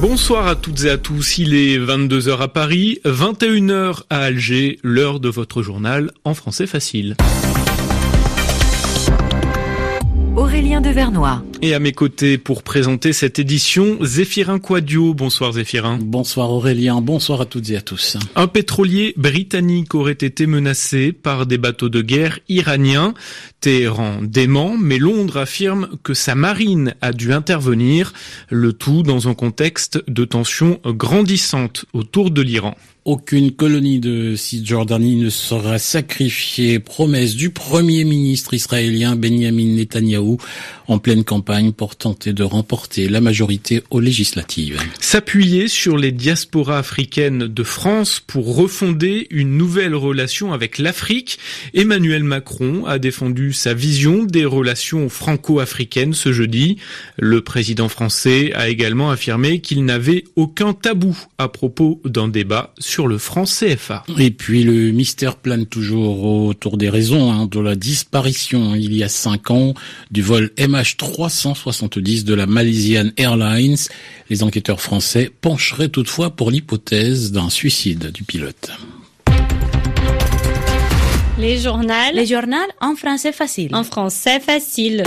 Bonsoir à toutes et à tous, il est 22h à Paris, 21h à Alger, l'heure de votre journal en français facile. Aurélien Devernois. Et à mes côtés pour présenter cette édition, Zéphirin Quadio. Bonsoir Zéphirin. Bonsoir Aurélien, bonsoir à toutes et à tous. Un pétrolier britannique aurait été menacé par des bateaux de guerre iraniens. Téhéran dément, mais Londres affirme que sa marine a dû intervenir, le tout dans un contexte de tensions grandissantes autour de l'Iran. Aucune colonie de Cisjordanie ne sera sacrifiée. Promesse du Premier ministre israélien Benjamin Netanyahou en pleine campagne pour tenter de remporter la majorité aux législatives. S'appuyer sur les diasporas africaines de France pour refonder une nouvelle relation avec l'Afrique. Emmanuel Macron a défendu sa vision des relations franco-africaines ce jeudi. Le président français a également affirmé qu'il n'avait aucun tabou à propos d'un débat sur le franc CFA. Et puis le mystère plane toujours autour des raisons hein, de la disparition il y a cinq ans du vol MH370 de la Malaysian Airlines. Les enquêteurs français pencheraient toutefois pour l'hypothèse d'un suicide du pilote. Les journaux. Les journaux en français facile. En français facile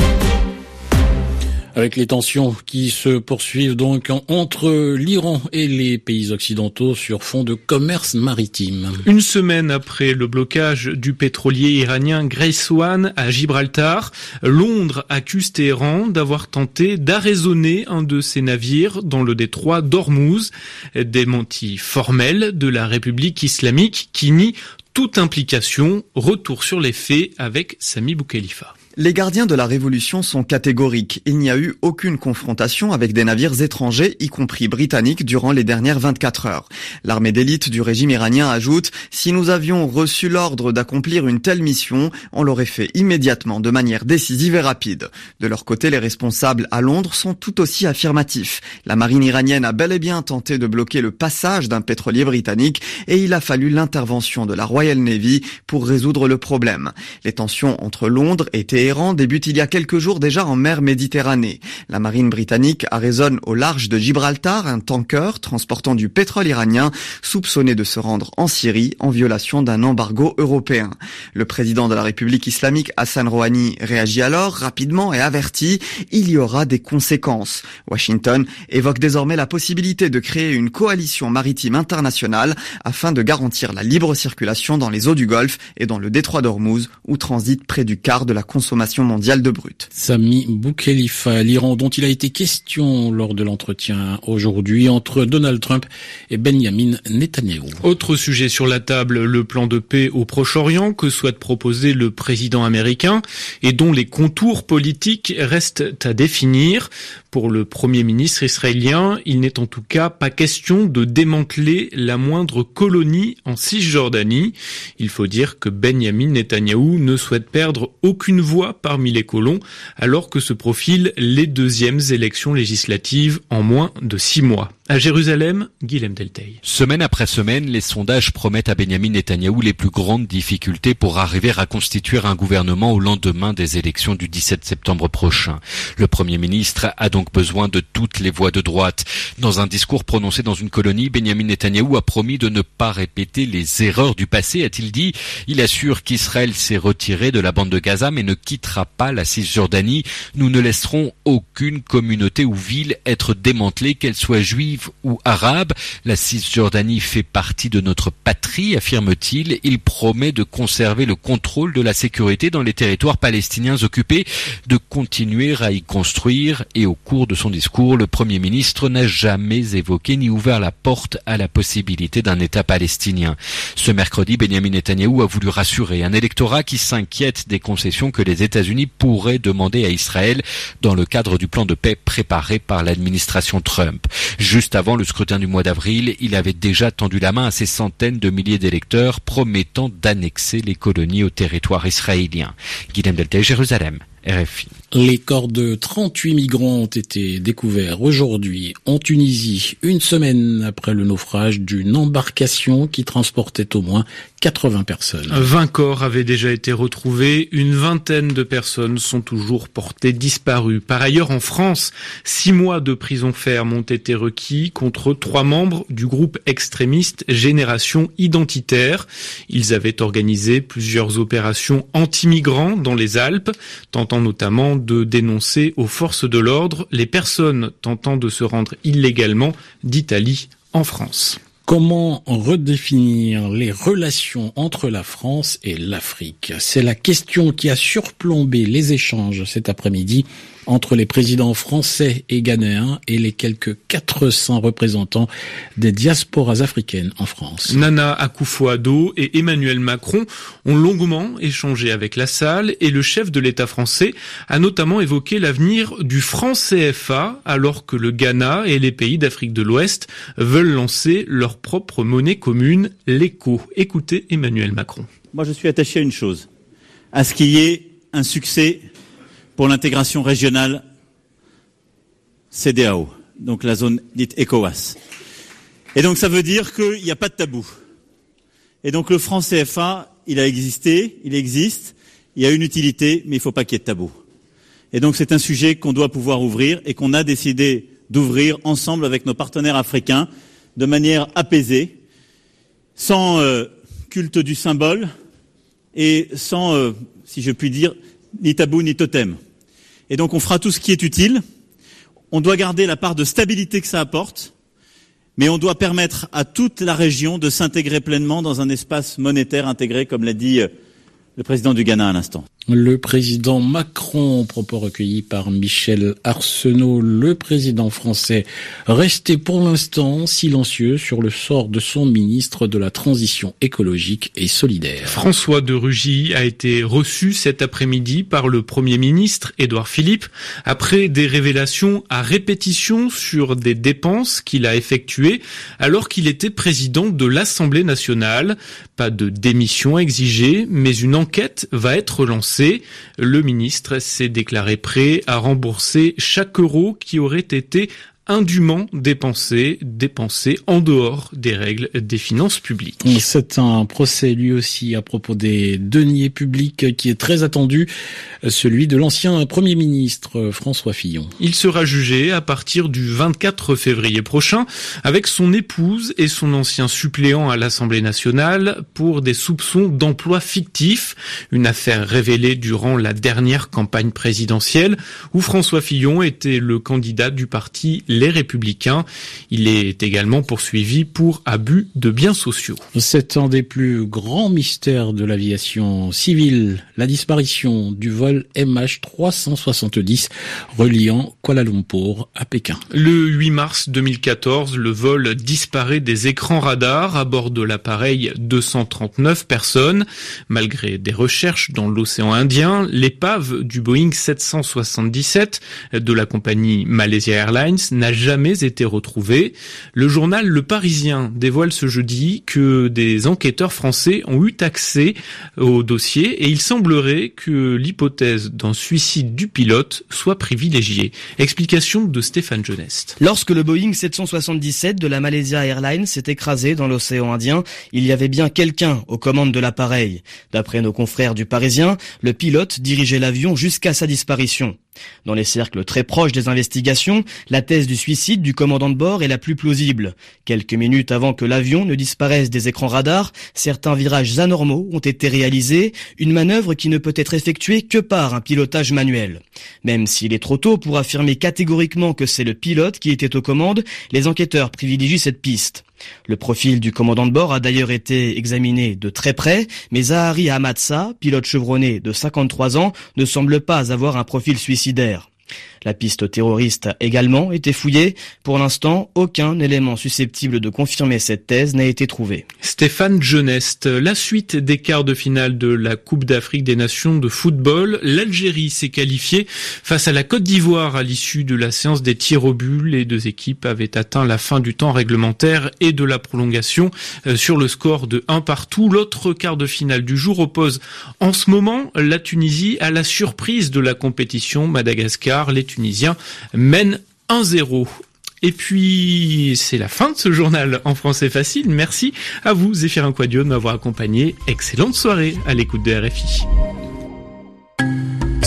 avec les tensions qui se poursuivent donc entre l'Iran et les pays occidentaux sur fond de commerce maritime. Une semaine après le blocage du pétrolier iranien Grace One à Gibraltar, Londres accuse Téhéran d'avoir tenté d'arraisonner un de ses navires dans le détroit d'Ormuz, démenti formel de la République islamique qui nie toute implication. Retour sur les faits avec Sami Boukhelifa. Les gardiens de la Révolution sont catégoriques. Il n'y a eu aucune confrontation avec des navires étrangers, y compris britanniques, durant les dernières 24 heures. L'armée d'élite du régime iranien ajoute « Si nous avions reçu l'ordre d'accomplir une telle mission, on l'aurait fait immédiatement, de manière décisive et rapide. » De leur côté, les responsables à Londres sont tout aussi affirmatifs. La marine iranienne a bel et bien tenté de bloquer le passage d'un pétrolier britannique et il a fallu l'intervention de la Royal Navy pour résoudre le problème. Les tensions entre Londres et Téhéran débute il y a quelques jours déjà en mer Méditerranée. La marine britannique arraisonne au large de Gibraltar un tanker transportant du pétrole iranien soupçonné de se rendre en Syrie en violation d'un embargo européen. Le président de la République islamique Hassan Rouhani réagit alors rapidement et avertit il y aura des conséquences. Washington évoque désormais la possibilité de créer une coalition maritime internationale afin de garantir la libre circulation dans les eaux du Golfe et dans le détroit d'Ormuz où transite près du quart de la consommation mondiale de brut. Sami Boukhelifa, l'Iran dont il a été question lors de l'entretien aujourd'hui entre Donald Trump et Benjamin Netanyahu. Autre sujet sur la table, le plan de paix au Proche-Orient que souhaite proposer le président américain et dont les contours politiques restent à définir. Pour le premier ministre israélien, il n'est en tout cas pas question de démanteler la moindre colonie en Cisjordanie. Il faut dire que Benjamin Netanyahou ne souhaite perdre aucune voix parmi les colons alors que se profilent les deuxièmes élections législatives en moins de six mois. À Jérusalem, Guilhem Delteil. Semaine après semaine, les sondages promettent à Benjamin Netanyahou les plus grandes difficultés pour arriver à constituer un gouvernement au lendemain des élections du 17 septembre prochain. Le Premier ministre a donc besoin de toutes les voix de droite. Dans un discours prononcé dans une colonie, Benjamin Netanyahou a promis de ne pas répéter les erreurs du passé, a-t-il dit. Il assure qu'Israël s'est retiré de la bande de Gaza mais ne quittera pas la Cisjordanie. Nous ne laisserons aucune communauté ou ville être démantelée, qu'elle soit juive ou arabe. La Cisjordanie fait partie de notre patrie, affirme-t-il. Il promet de conserver le contrôle de la sécurité dans les territoires palestiniens occupés, de continuer à y construire et au cours de son discours, le Premier ministre n'a jamais évoqué ni ouvert la porte à la possibilité d'un État palestinien. Ce mercredi, Benjamin Netanyahou a voulu rassurer un électorat qui s'inquiète des concessions que les États-Unis pourraient demander à Israël dans le cadre du plan de paix préparé par l'administration Trump. Avant le scrutin du mois d'avril, il avait déjà tendu la main à ces centaines de milliers d'électeurs promettant d'annexer les colonies au territoire israélien. Delta, Jérusalem. RFI. Les corps de 38 migrants ont été découverts aujourd'hui en Tunisie, une semaine après le naufrage d'une embarcation qui transportait au moins 80 personnes. 20 corps avaient déjà été retrouvés, une vingtaine de personnes sont toujours portées disparues. Par ailleurs, en France, six mois de prison ferme ont été requis contre trois membres du groupe extrémiste Génération Identitaire. Ils avaient organisé plusieurs opérations anti-migrants dans les Alpes, tentant notamment de dénoncer aux forces de l'ordre les personnes tentant de se rendre illégalement d'Italie en France. Comment redéfinir les relations entre la France et l'Afrique? C'est la question qui a surplombé les échanges cet après-midi entre les présidents français et ghanéens et les quelques 400 représentants des diasporas africaines en France. Nana Akufo-Addo et Emmanuel Macron ont longuement échangé avec la salle et le chef de l'État français a notamment évoqué l'avenir du franc CFA alors que le Ghana et les pays d'Afrique de l'Ouest veulent lancer leur propre monnaie commune, l'éco. Écoutez Emmanuel Macron. Moi je suis attaché à une chose, à ce qu'il y ait un succès pour l'intégration régionale CDAO, donc la zone dite ECOWAS. Et donc ça veut dire qu'il n'y a pas de tabou. Et donc le franc CFA, il a existé, il existe, il y a une utilité, mais il ne faut pas qu'il y ait de tabou. Et donc c'est un sujet qu'on doit pouvoir ouvrir et qu'on a décidé d'ouvrir ensemble avec nos partenaires africains de manière apaisée, sans euh, culte du symbole et sans, euh, si je puis dire, ni tabou ni totem. Et donc on fera tout ce qui est utile. On doit garder la part de stabilité que ça apporte, mais on doit permettre à toute la région de s'intégrer pleinement dans un espace monétaire intégré, comme l'a dit euh, le président du Ghana à l'instant. Le président Macron, propos recueilli par Michel Arsenault, le président français, restait pour l'instant silencieux sur le sort de son ministre de la Transition écologique et solidaire. François de Rugy a été reçu cet après-midi par le Premier ministre Édouard Philippe après des révélations à répétition sur des dépenses qu'il a effectuées alors qu'il était président de l'Assemblée nationale. Pas de démission exigée, mais une enquête va être lancée le ministre s'est déclaré prêt à rembourser chaque euro qui aurait été indûment dépensé, dépensé en dehors des règles des finances publiques. C'est un procès lui aussi à propos des deniers publics qui est très attendu, celui de l'ancien Premier ministre François Fillon. Il sera jugé à partir du 24 février prochain avec son épouse et son ancien suppléant à l'Assemblée nationale pour des soupçons d'emploi fictif, une affaire révélée durant la dernière campagne présidentielle où François Fillon était le candidat du parti les Républicains. Il est également poursuivi pour abus de biens sociaux. C'est un des plus grands mystères de l'aviation civile, la disparition du vol MH370 reliant Kuala Lumpur à Pékin. Le 8 mars 2014, le vol disparaît des écrans radars à bord de l'appareil 239 personnes. Malgré des recherches dans l'océan Indien, l'épave du Boeing 777 de la compagnie Malaysia Airlines n'a jamais été retrouvée. Le journal Le Parisien dévoile ce jeudi que des enquêteurs français ont eu accès au dossier et il semblerait que l'hypothèse d'un suicide du pilote soit privilégiée. Explication de Stéphane Genest. Lorsque le Boeing 777 de la Malaysia Airlines s'est écrasé dans l'océan Indien, il y avait bien quelqu'un aux commandes de l'appareil. D'après nos confrères du Parisien, le pilote dirigeait l'avion jusqu'à sa disparition. Dans les cercles très proches des investigations, la thèse du suicide du commandant de bord est la plus plausible. Quelques minutes avant que l'avion ne disparaisse des écrans radars, certains virages anormaux ont été réalisés, une manœuvre qui ne peut être effectuée que par un pilotage manuel. Même s'il est trop tôt pour affirmer catégoriquement que c'est le pilote qui était aux commandes, les enquêteurs privilégient cette piste. Le profil du commandant de bord a d'ailleurs été examiné de très près, mais Zahari Amatsa, pilote chevronné de 53 ans, ne semble pas avoir un profil suicidaire. La piste terroriste a également été fouillée. Pour l'instant, aucun élément susceptible de confirmer cette thèse n'a été trouvé. Stéphane Geneste, la suite des quarts de finale de la Coupe d'Afrique des Nations de football, l'Algérie s'est qualifiée face à la Côte d'Ivoire à l'issue de la séance des tirs au but. Les deux équipes avaient atteint la fin du temps réglementaire et de la prolongation euh, sur le score de 1 partout. L'autre quart de finale du jour oppose en ce moment la Tunisie à la surprise de la compétition Madagascar. Les Tunisiens mènent 1-0. Et puis, c'est la fin de ce journal en français facile. Merci à vous, Zéphirin Quadio, de m'avoir accompagné. Excellente soirée à l'écoute de RFI.